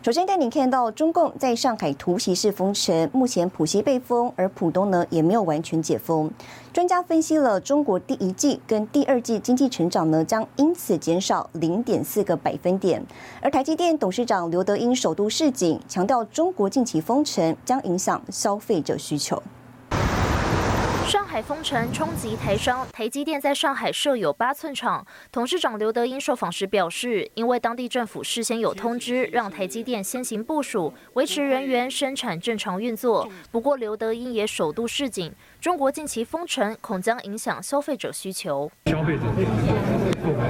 首先带你看到中共在上海突袭式封城，目前浦西被封，而浦东呢也没有完全解封。专家分析了中国第一季跟第二季经济成长呢将因此减少零点四个百分点。而台积电董事长刘德英首度示警，强调中国近期封城将影响消费者需求。上海封城冲击台商，台积电在上海设有八寸厂。董事长刘德英受访时表示，因为当地政府事先有通知，让台积电先行部署，维持人员生产正常运作。不过，刘德英也首度示警，中国近期封城恐将影响消费者需求。消费者购买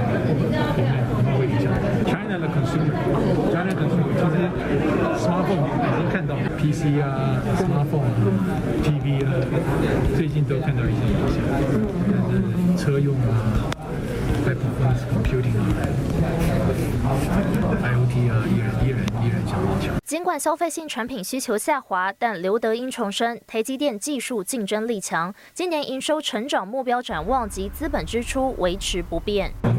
会影响 China 的 consumer，China consumer 其实 smartphone 已经看到 PC 啊，smartphone 啊，TV 啊，最近都看到一些影响，但是车用啊，high performance computing 啊，IOT 啊，依然依然依然相当强。尽管消费性产品需求下滑，但刘德英重申，台积电技术竞争力强，今年营收成长目标展望及资本支出维持不变过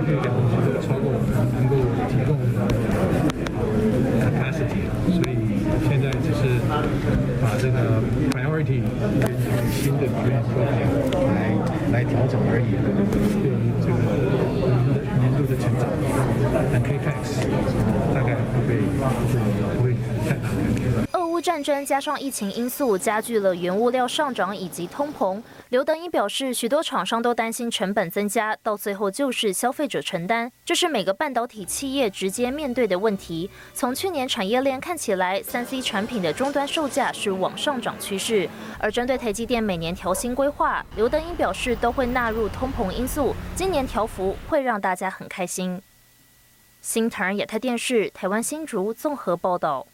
去两年超过我们能够提供的 capacity，所以现在只是把这个 priority 跟这个新的 business program 来来调整而已。对于这个我们的年度的成长，但 capex 大概不会不会太大改变。俄乌战争加上疫情因素，加剧了原物料上涨以及通膨。刘德英表示，许多厂商都担心成本增加，到最后就是消费者承担，这是每个半导体企业直接面对的问题。从去年产业链看起来，三 C 产品的终端售价是往上涨趋势。而针对台积电每年调薪规划，刘德英表示都会纳入通膨因素，今年调幅会让大家很开心。新唐人亚太电视台湾新竹综合报道。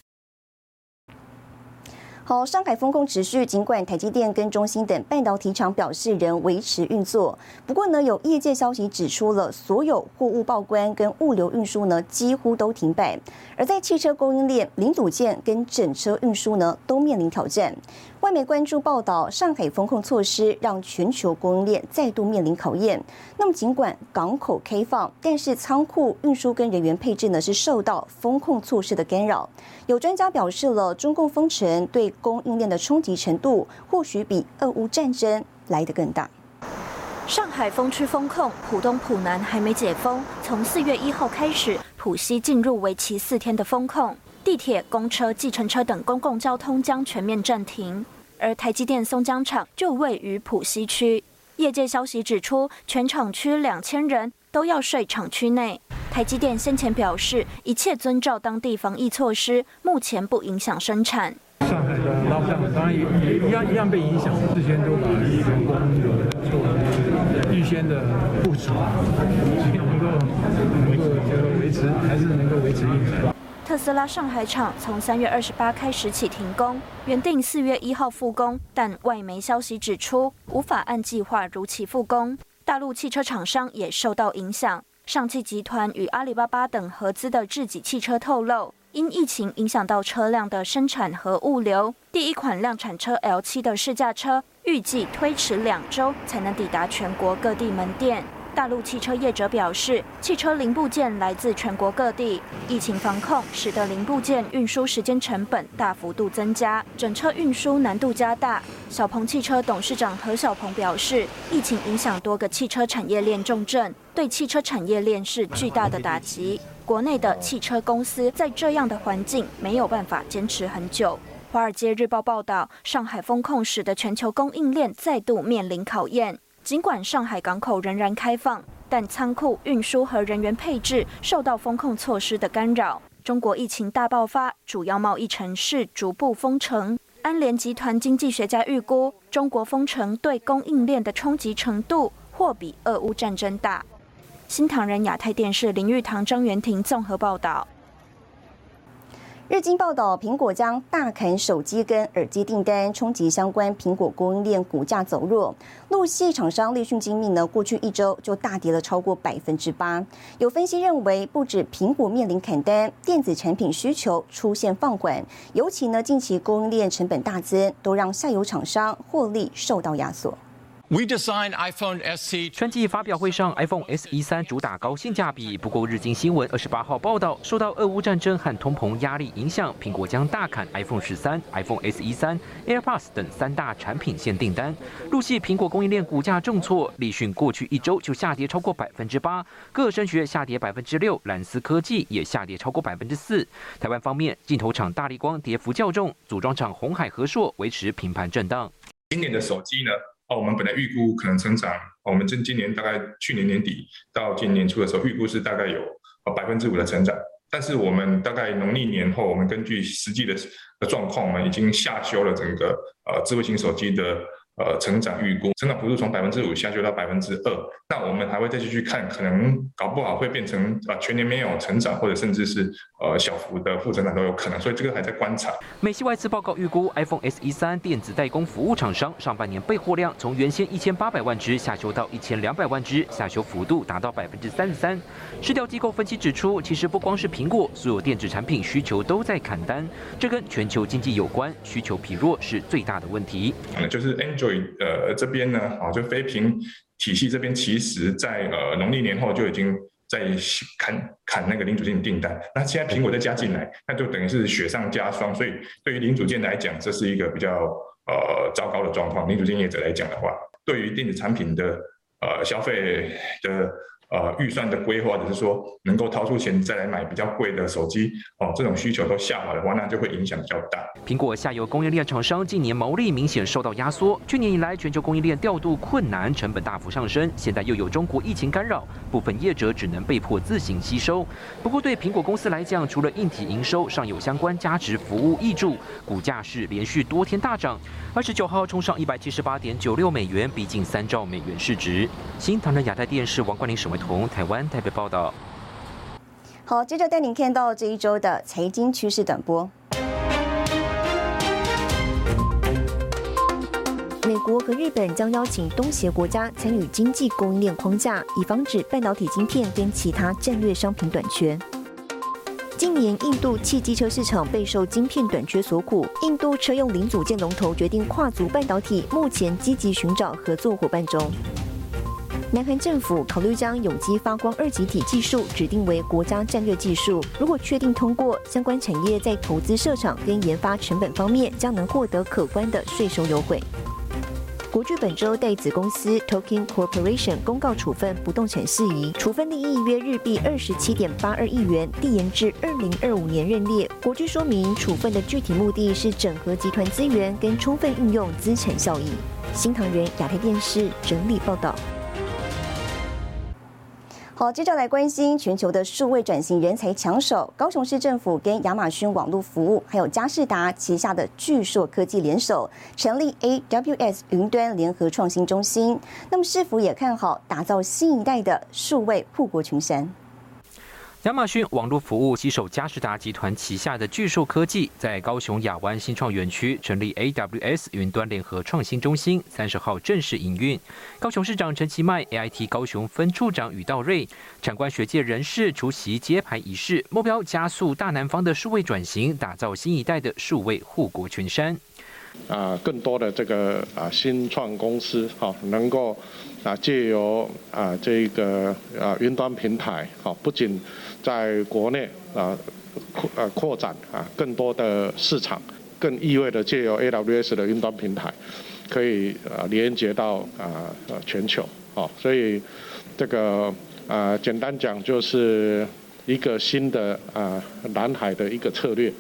好，上海风控持续，尽管台积电跟中芯等半导体厂表示仍维持运作，不过呢，有业界消息指出了所有货物报关跟物流运输呢几乎都停摆，而在汽车供应链零组件跟整车运输呢都面临挑战。外媒关注报道，上海风控措施让全球供应链再度面临考验。那么，尽管港口开放，但是仓库运输跟人员配置呢是受到风控措施的干扰。有专家表示了，中共封城对供应链的冲击程度，或许比俄乌战争来得更大。上海封区封控，浦东、浦南还没解封。从四月一号开始，浦西进入为期四天的封控，地铁、公车、计程车等公共交通将全面暂停。而台积电松江厂就位于浦西区。业界消息指出，全厂区两千人都要睡厂区内。台积电先前表示，一切遵照当地防疫措施，目前不影响生产。上海的拉上当然也也一样一样被影响，事先都把员工有做预先的部署，能够能够这个维持，还是能够维持运转。特斯拉上海厂从三月二十八开始起停工，原定四月一号复工，但外媒消息指出无法按计划如期复工。大陆汽车厂商也受到影响，上汽集团与阿里巴巴等合资的智己汽车透露，因疫情影响到车辆的生产和物流，第一款量产车 L7 的试驾车预计推迟两周才能抵达全国各地门店。大陆汽车业者表示，汽车零部件来自全国各地，疫情防控使得零部件运输时间成本大幅度增加，整车运输难度加大。小鹏汽车董事长何小鹏表示，疫情影响多个汽车产业链重镇，对汽车产业链是巨大的打击。国内的汽车公司在这样的环境没有办法坚持很久。《华尔街日报》报道，上海风控使得全球供应链再度面临考验。尽管上海港口仍然开放，但仓库运输和人员配置受到风控措施的干扰。中国疫情大爆发，主要贸易城市逐步封城。安联集团经济学家预估，中国封城对供应链的冲击程度或比俄乌战争大。新唐人亚太电视林玉堂、张元婷综合报道。日经报道，苹果将大砍手机跟耳机订单，冲击相关苹果供应链股价走弱。陆系厂商立讯精密呢，过去一周就大跌了超过百分之八。有分析认为，不止苹果面临砍单，电子产品需求出现放缓，尤其呢近期供应链成本大增，都让下游厂商获利受到压缩。We designed iPhone SE。春季发表会上，iPhone SE 三主打高性价比。不过，日经新闻二十八号报道，受到俄乌战争和通膨压力影响，苹果将大砍 iPhone 十三、iPhone SE 三、AirPods 等三大产品线订单。入系苹果供应链股价重挫，立讯过去一周就下跌超过百分之八，各声学下跌百分之六，蓝思科技也下跌超过百分之四。台湾方面，镜头厂大力光跌幅较重，组装厂红海和硕维持平盘震荡。今年的手机呢？哦，我们本来预估可能成长，我们今今年大概去年年底到今年初的时候，预估是大概有呃百分之五的成长，但是我们大概农历年后，我们根据实际的的状况，我们已经下修了整个呃智慧型手机的。呃，成长预估，成长幅度从百分之五下修到百分之二，那我们还会再继续看，可能搞不好会变成啊全年没有成长，或者甚至是呃小幅的负增长都有可能，所以这个还在观察。美系外资报告预估，iPhone SE 三电子代工服务厂商上半年备货量从原先一千八百万只下修到一千两百万只，下修幅度达到百分之三十三。市调机构分析指出，其实不光是苹果，所有电子产品需求都在砍单，这跟全球经济有关，需求疲弱是最大的问题。嗯，就是 Android。呃，这边呢，啊，就非屏体系这边，其实在呃农历年后就已经在砍砍那个零组件订单。那现在苹果再加进来，那就等于是雪上加霜。所以对于零组件来讲，这是一个比较呃糟糕的状况。零组件业者来讲的话，对于电子产品的呃消费的。呃，预算的规划，或者是说能够掏出钱再来买比较贵的手机，哦，这种需求都下滑的话，那就会影响比较大。苹果下游供应链厂商近年毛利明显受到压缩，去年以来全球供应链调度困难，成本大幅上升，现在又有中国疫情干扰，部分业者只能被迫自行吸收。不过对苹果公司来讲，除了硬体营收上有相关价值服务益助，股价是连续多天大涨，二十九号冲上一百七十八点九六美元，逼近三兆美元市值。新唐人亚太电视王冠林审问。同台湾台北报道。好，接着带您看到这一周的财经趋势短波。美国和日本将邀请东协国家参与经济供应链框架，以防止半导体晶片跟其他战略商品短缺。今年印度汽机车市场备受晶片短缺所苦，印度车用零组件龙头决定跨足半导体，目前积极寻找合作伙伴中。南韩政府考虑将有机发光二极体技术指定为国家战略技术，如果确定通过，相关产业在投资设厂跟研发成本方面将能获得可观的税收优惠。国巨本周代子公司 Token Corporation 公告处分不动产事宜，处分利益约日币二十七点八二亿元，递延至二零二五年认列。国巨说明，处分的具体目的是整合集团资源跟充分运用资产效益。新唐人亚太电视整理报道。好，接着来关心全球的数位转型人才抢手。高雄市政府跟亚马逊网络服务，还有嘉士达旗下的巨硕科技联手，成立 AWS 云端联合创新中心。那么，市府也看好打造新一代的数位护国群山？亚马逊网络服务携手嘉士达集团旗下的巨兽科技，在高雄亚湾新创园区成立 AWS 云端联合创新中心，三十号正式营运。高雄市长陈其迈、AIT 高雄分处长宇道瑞、产官学界人士出席揭牌仪式，目标加速大南方的数位转型，打造新一代的数位护国群山。啊，更多的这个啊新创公司，哈，能够啊借由啊这个啊云端平台，好，不仅在国内啊扩呃扩展啊更多的市场，更意味着借由 AWS 的云端平台，可以啊连接到啊呃全球，好，所以这个啊简单讲就是一个新的啊南海的一个策略。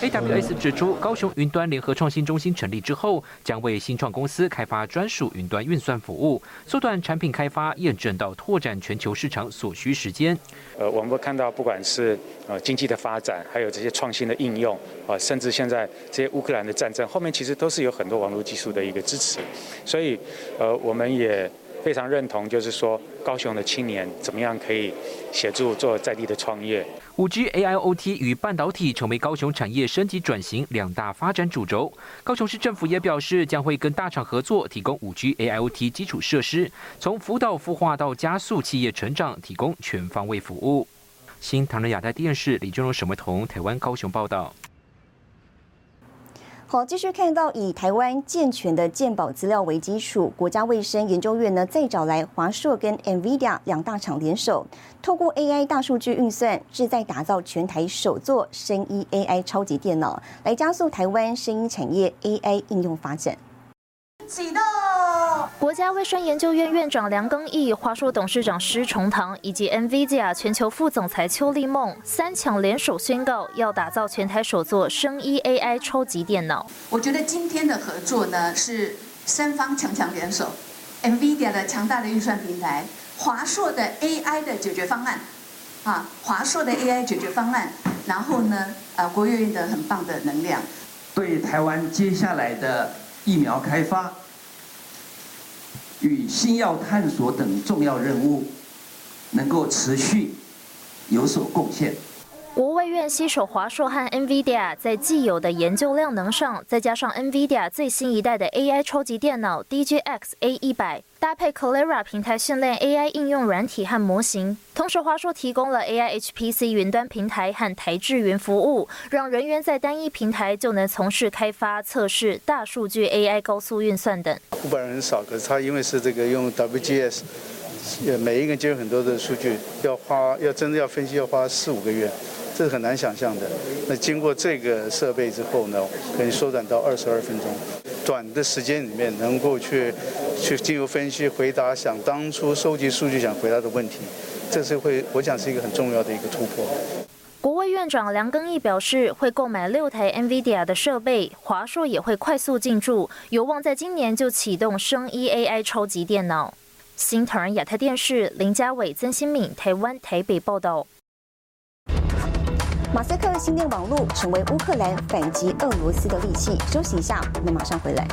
AWS 指出，高雄云端联合创新中心成立之后，将为新创公司开发专属云端运算服务，缩短产品开发、验证到拓展全球市场所需时间。呃，我们会看到，不管是呃经济的发展，还有这些创新的应用，啊，甚至现在这些乌克兰的战争后面，其实都是有很多网络技术的一个支持。所以，呃，我们也。非常认同，就是说高雄的青年怎么样可以协助做在地的创业。五 G、AIoT 与半导体成为高雄产业升级转型两大发展主轴。高雄市政府也表示，将会跟大厂合作，提供五 G、AIoT 基础设施，从辅导孵化到加速企业成长，提供全方位服务。新唐人亚太电视李俊荣、沈维彤，台湾高雄报道。好，继续看到以台湾健全的健保资料为基础，国家卫生研究院呢再找来华硕跟 NVIDIA 两大厂联手，透过 AI 大数据运算，志在打造全台首座声音 AI 超级电脑，来加速台湾声音产业 AI 应用发展。启动。国家卫生研究院院长梁庚义、华硕董事长施崇棠以及 NVIDIA 全球副总裁邱立梦三强联手宣告，要打造全台首座生医 AI 超级电脑。我觉得今天的合作呢，是三方强强联手，NVIDIA 的强大的运算平台，华硕的 AI 的解决方案，啊，华硕的 AI 解决方案，然后呢，呃，国务院的很棒的能量，对台湾接下来的疫苗开发。与新药探索等重要任务能够持续有所贡献。国务院携手华硕和 NVIDIA，在既有的研究量能上，再加上 NVIDIA 最新一代的 AI 超级电脑 DGXA 一百搭配 Clara 平台训练 AI 应用软体和模型。同时，华硕提供了 AI HPC 云端平台和台智云服务，让人员在单一平台就能从事开发、测试、大数据 AI 高速运算等。五百人少，可是他因为是这个用 WGS，每一个人接很多的数据，要花要真的要分析要花四五个月。这是很难想象的。那经过这个设备之后呢，可以缩短到二十二分钟，短的时间里面能够去去进入分析、回答想当初收集数据想回答的问题，这是会我想是一个很重要的一个突破。国卫院长梁庚义表示，会购买六台 NVIDIA 的设备，华硕也会快速进驻，有望在今年就启动生一 AI 超级电脑。新唐人亚太电视林家伟、曾新敏，台湾台北报道。马赛克新电网络成为乌克兰反击俄罗斯的利器。休息一下，我们马上回来。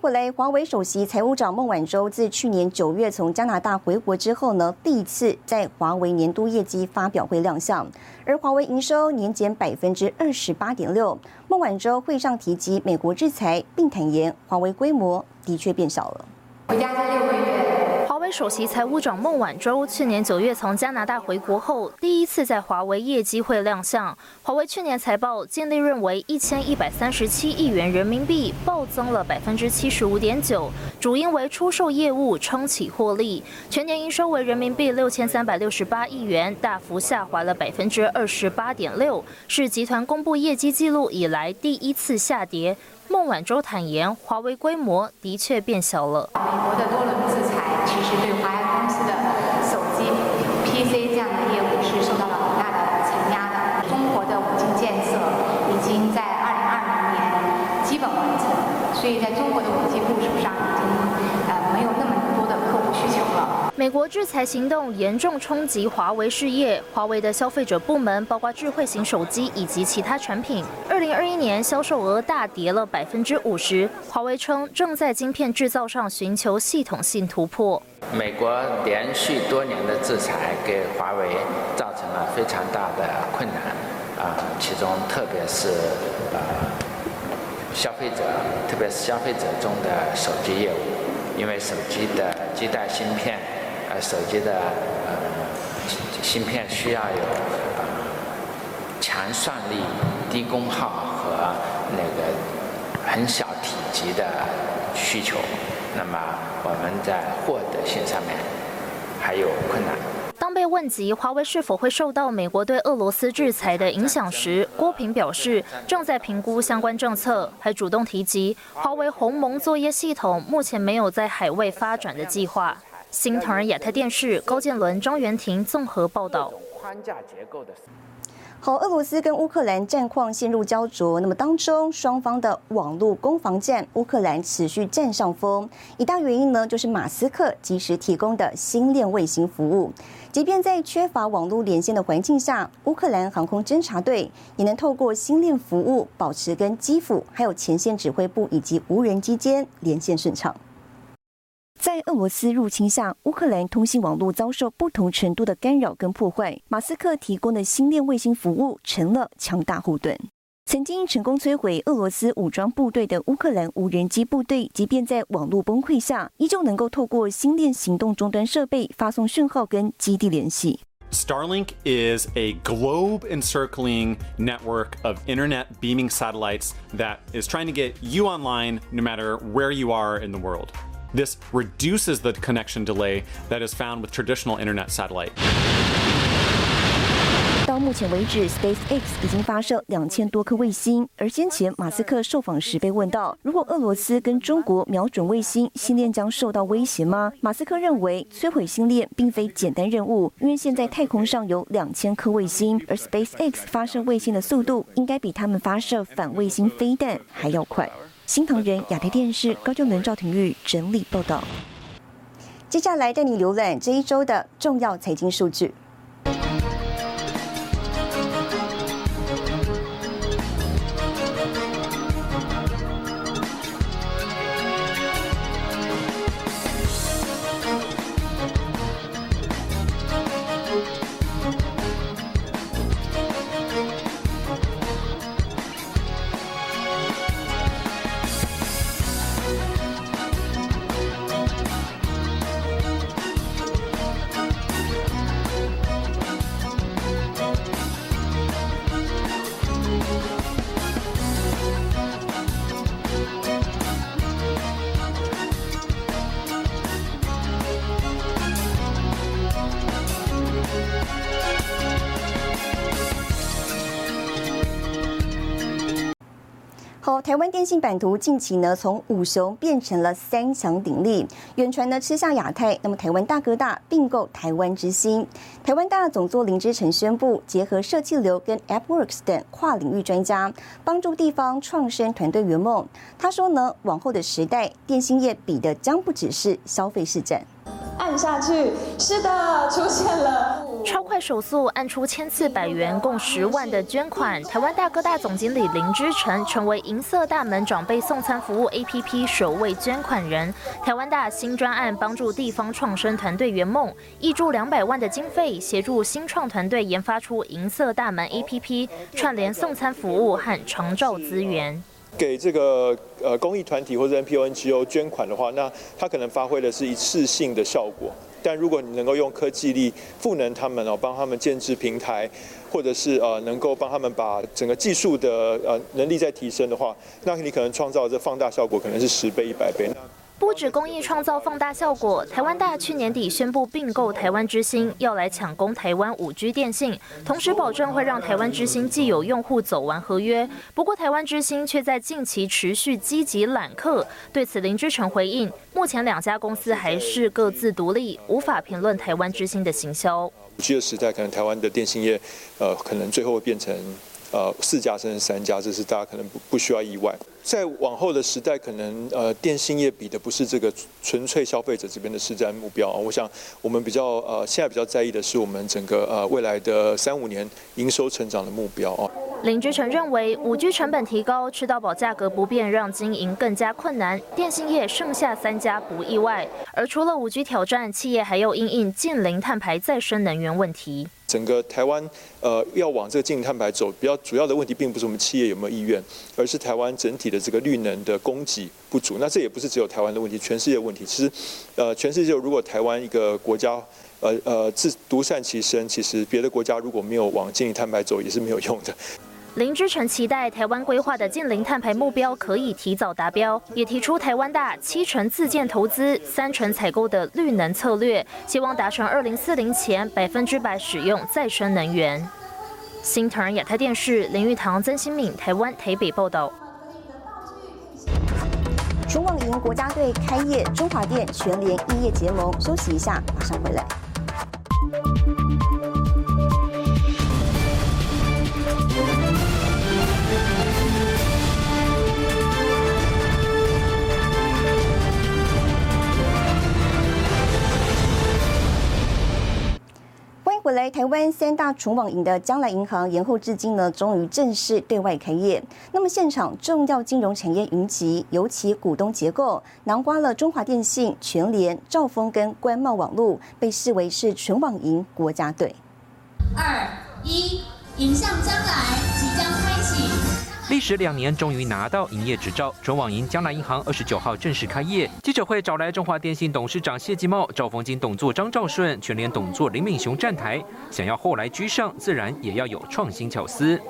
回来，华为首席财务长孟晚舟自去年九月从加拿大回国之后呢，第一次在华为年度业绩发表会亮相，而华为营收年减百分之二十八点六。孟晚舟会上提及美国制裁，并坦言华为规模的确变小了。回家。华为首席财务长孟晚舟去年九月从加拿大回国后，第一次在华为业绩会亮相。华为去年财报净利润为一千一百三十七亿元人民币，暴增了百分之七十五点九，主因为出售业务撑起获利。全年营收为人民币六千三百六十八亿元，大幅下滑了百分之二十八点六，是集团公布业绩记录以来第一次下跌。孟晚舟坦言，华为规模的确变小了。美国的多轮制裁其实对华为公司的手机 PC 这样的业务是受到了很大的承压的。中国的五 G 建设已经在二零二零年基本完成，所以在中国的五 G 美国制裁行动严重冲击华为事业，华为的消费者部门，包括智慧型手机以及其他产品，二零二一年销售额大跌了百分之五十。华为称正在晶片制造上寻求系统性突破。美国连续多年的制裁给华为造成了非常大的困难，啊，其中特别是呃消费者，特别是消费者中的手机业务，因为手机的基带芯片。呃，手机的呃芯片需要有呃强算力、低功耗和那个很小体积的需求，那么我们在获得性上面还有困难。当被问及华为是否会受到美国对俄罗斯制裁的影响时，郭平表示正在评估相关政策，还主动提及华为鸿蒙作业系统目前没有在海外发展的计划。新唐人亚太电视高建伦、张元婷综合报道。好，俄罗斯跟乌克兰战况陷入焦灼，那么当中双方的网络攻防战，乌克兰持续占上风。一大原因呢，就是马斯克及时提供的星链卫星服务。即便在缺乏网络连线的环境下，乌克兰航空侦察队也能透过星链服务，保持跟基辅还有前线指挥部以及无人机间连线顺畅。在俄罗斯入侵下，乌克兰通信网络遭受不同程度的干扰跟破坏。马斯克提供的星链卫星服务成了强大后盾。曾经成功摧毁俄罗斯武装部队的乌克兰无人机部队，即便在网络崩溃下，依旧能够透过星链行动终端设备发送讯号跟基地联系。Starlink is a globe encircling network of internet beaming satellites that is trying to get you online no matter where you are in the world. This reduces the connection delay that is found with traditional internet satellite. 到目前为止，SpaceX 已经发射两千多颗卫星。而先前马斯克受访时被问到，如果俄罗斯跟中国瞄准卫星，星链将受到威胁吗？马斯克认为，摧毁星链并非简单任务，因为现在太空上有两千颗卫星，而 SpaceX 发射卫星的速度应该比他们发射反卫星飞弹还要快。新唐人亚太电视高就伦赵廷玉整理报道。接下来带你浏览这一周的重要财经数据。台湾电信版图近期呢从五雄变成了三强鼎立，远传呢吃下亚太，那么台湾大哥大并购台湾之星，台湾大总座林之诚宣布结合社气流跟 AppWorks 等跨领域专家，帮助地方创生团队圆梦。他说呢，往后的时代，电信业比的将不只是消费市占。按下去，是的，出现了。超快手速按出千次百元，共十万的捐款。台湾大哥大总经理林之成成为银色大门长辈送餐服务 APP 首位捐款人。台湾大新专案帮助地方创生团队圆梦，挹注两百万的经费，协助新创团队研发出银色大门 APP，串联送餐服务和长照资源。给这个呃公益团体或者 NPO、NGO 捐款的话，那它可能发挥的是一次性的效果。但如果你能够用科技力赋能他们哦，帮他们建制平台，或者是呃能够帮他们把整个技术的呃能力再提升的话，那你可能创造这放大效果可能是十倍、一百倍。不止公益创造放大效果，台湾大去年底宣布并购台湾之星，要来抢攻台湾五 G 电信，同时保证会让台湾之星既有用户走完合约。不过台湾之星却在近期持续积极揽客，对此林志成回应：目前两家公司还是各自独立，无法评论台湾之星的行销。五 G 的时代，可能台湾的电信业，呃，可能最后会变成。呃，四家甚至三家，这是大家可能不不需要意外。在往后的时代，可能呃，电信业比的不是这个纯粹消费者这边的市占目标啊。我想，我们比较呃，现在比较在意的是我们整个呃未来的三五年营收成长的目标啊。林志成认为，五 G 成本提高，吃到饱价格不变，让经营更加困难。电信业剩下三家不意外。而除了五 G 挑战，企业还有因应近零碳排再生能源问题。整个台湾呃要往这个净碳排走，比较主要的问题并不是我们企业有没有意愿，而是台湾整体的这个绿能的供给不足。那这也不是只有台湾的问题，全世界问题。其实，呃，全世界如果台湾一个国家，呃呃自独善其身，其实别的国家如果没有往净碳排走，也是没有用的。林之成期待台湾规划的近零碳排目标可以提早达标，也提出台湾大七成自建投资、三成采购的绿能策略，希望达成二零四零前百分之百使用再生能源。新唐人亚太电视林玉堂、曾新敏，台湾台北报道。楚网赢国家队开业，中华电全联异业结盟。休息一下，马上回来。回来，台湾三大纯网银的将来银行延后至今呢，终于正式对外开业。那么现场重要金融产业云集，尤其股东结构囊括了中华电信、全联、兆丰跟官贸网络，被视为是纯网银国家队。二一，迎向将来，即将开启。历时两年，终于拿到营业执照。准网银江南银行二十九号正式开业。记者会找来中华电信董事长谢继茂、赵逢金董座张兆顺、全联董座林敏雄站台。想要后来居上，自然也要有创新巧思。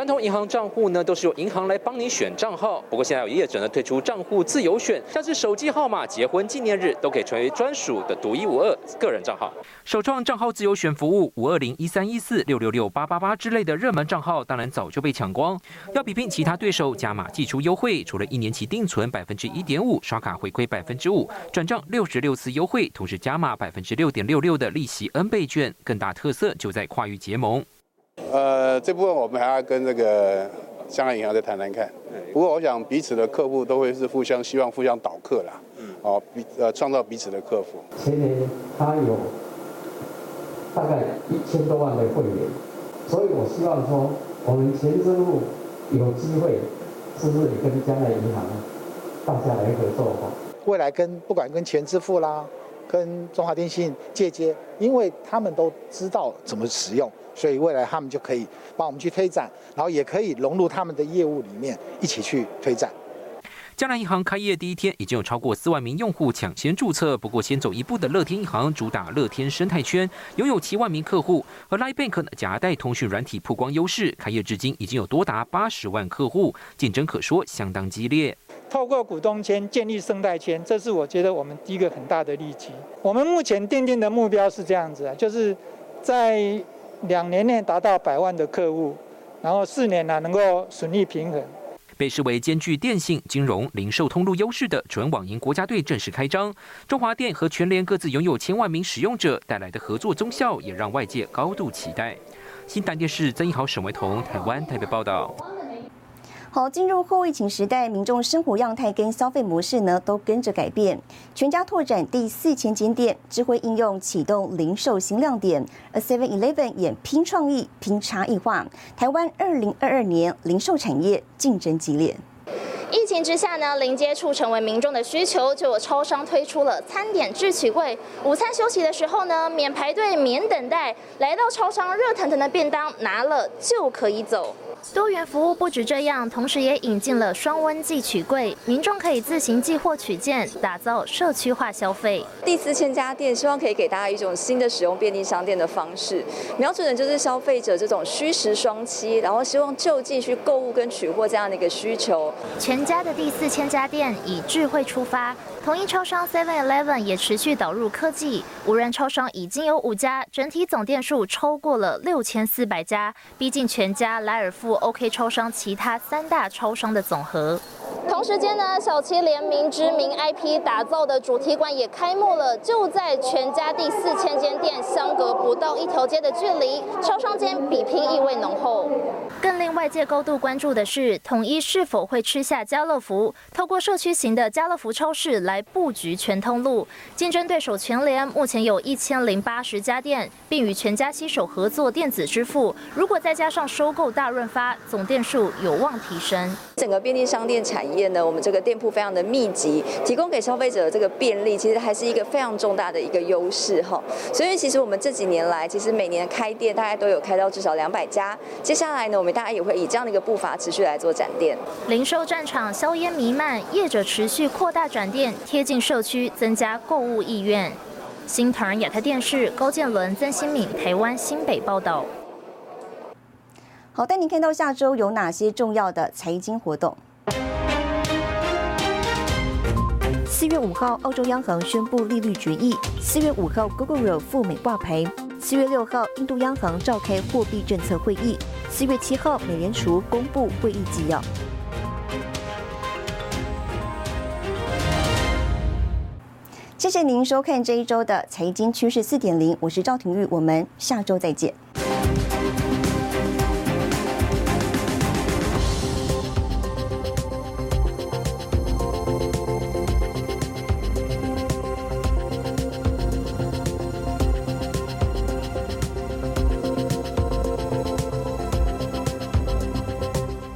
传统银行账户呢，都是由银行来帮你选账号。不过现在有业者呢推出账户自由选，像是手机号码、结婚纪念日都可以成为专属的独一无二个人账号。首创账号自由选服务，五二零一三一四六六六八八八之类的热门账号，当然早就被抢光。要比拼。其他对手加码寄出优惠，除了一年期定存百分之一点五，刷卡回馈百分之五，转账六十六次优惠，同时加码百分之六点六六的利息 N 倍券，更大特色就在跨域结盟。呃，这部分我们还要跟这个香港银行再谈谈看。不过我想彼此的客户都会是互相希望互相导客啦，哦，彼呃创造彼此的客户。前年他有大概一千多万的会员，所以我希望说我们前支付。有机会，是不是也跟将来银行大家来合作哈？未来跟不管跟全支付啦，跟中华电信借接，因为他们都知道怎么使用，所以未来他们就可以帮我们去推展，然后也可以融入他们的业务里面一起去推展。江南银行开业第一天，已经有超过四万名用户抢先注册。不过，先走一步的乐天银行主打乐天生态圈，拥有七万名客户。而 Line Bank 夹带通讯软体曝光优势，开业至今已经有多达八十万客户，竞争可说相当激烈。透过股东签建立生态圈，这是我觉得我们第一个很大的利基。我们目前定定的目标是这样子啊，就是在两年内达到百万的客户，然后四年呢能够损益平衡。被视为兼具电信、金融、零售通路优势的纯网银国家队正式开张。中华电和全联各自拥有千万名使用者，带来的合作综效也让外界高度期待。新台电视曾一豪、沈维彤，台湾台北报道。好，进入后疫情时代，民众生活样态跟消费模式呢都跟着改变。全家拓展第四千间店，智慧应用启动零售新亮点。而 Seven Eleven 也拼创意、拼差异化。台湾二零二二年零售产业竞争激烈。疫情之下呢，零接触成为民众的需求，就有超商推出了餐点智取柜。午餐休息的时候呢，免排队、免等待，来到超商，热腾腾的便当拿了就可以走。多元服务不止这样，同时也引进了双温寄取柜，民众可以自行寄货取件，打造社区化消费。第四千家店，希望可以给大家一种新的使用便利商店的方式，瞄准的就是消费者这种虚实双栖，然后希望就近去购物跟取货这样的一个需求。全家的第四千家店以智慧出发。同一超商 Seven Eleven 也持续导入科技，无人超商已经有五家，整体总店数超过了六千四百家，逼近全家、莱尔富、OK 超商其他三大超商的总和。同时间呢，小七联名知名 IP 打造的主题馆也开幕了，就在全家第四千间店相隔不到一条街的距离，超商间比拼意味浓厚。更令外界高度关注的是，统一是否会吃下家乐福，透过社区型的家乐福超市来布局全通路。竞争对手全联目前有一千零八十家店，并与全家携手合作电子支付。如果再加上收购大润发，总店数有望提升。整个便利商店产业呢，我们这个店铺非常的密集，提供给消费者的这个便利，其实还是一个非常重大的一个优势哈。所以其实我们这几年来，其实每年开店大概都有开到至少两百家。接下来呢，我们大家也会以这样的一个步伐持续来做展店。零售战场硝烟弥漫，业者持续扩大展店，贴近社区，增加购物意愿。新唐人亚太电视高建伦、曾新敏，台湾新北报道。好，带您看到下周有哪些重要的财经活动。四月五号，澳洲央行宣布利率决议；四月五号，Google 赴美挂牌；四月六号，印度央行召开货币政策会议；四月七号，美联储公布会议纪要。谢谢您收看这一周的财经趋势四点零，我是赵廷玉，我们下周再见。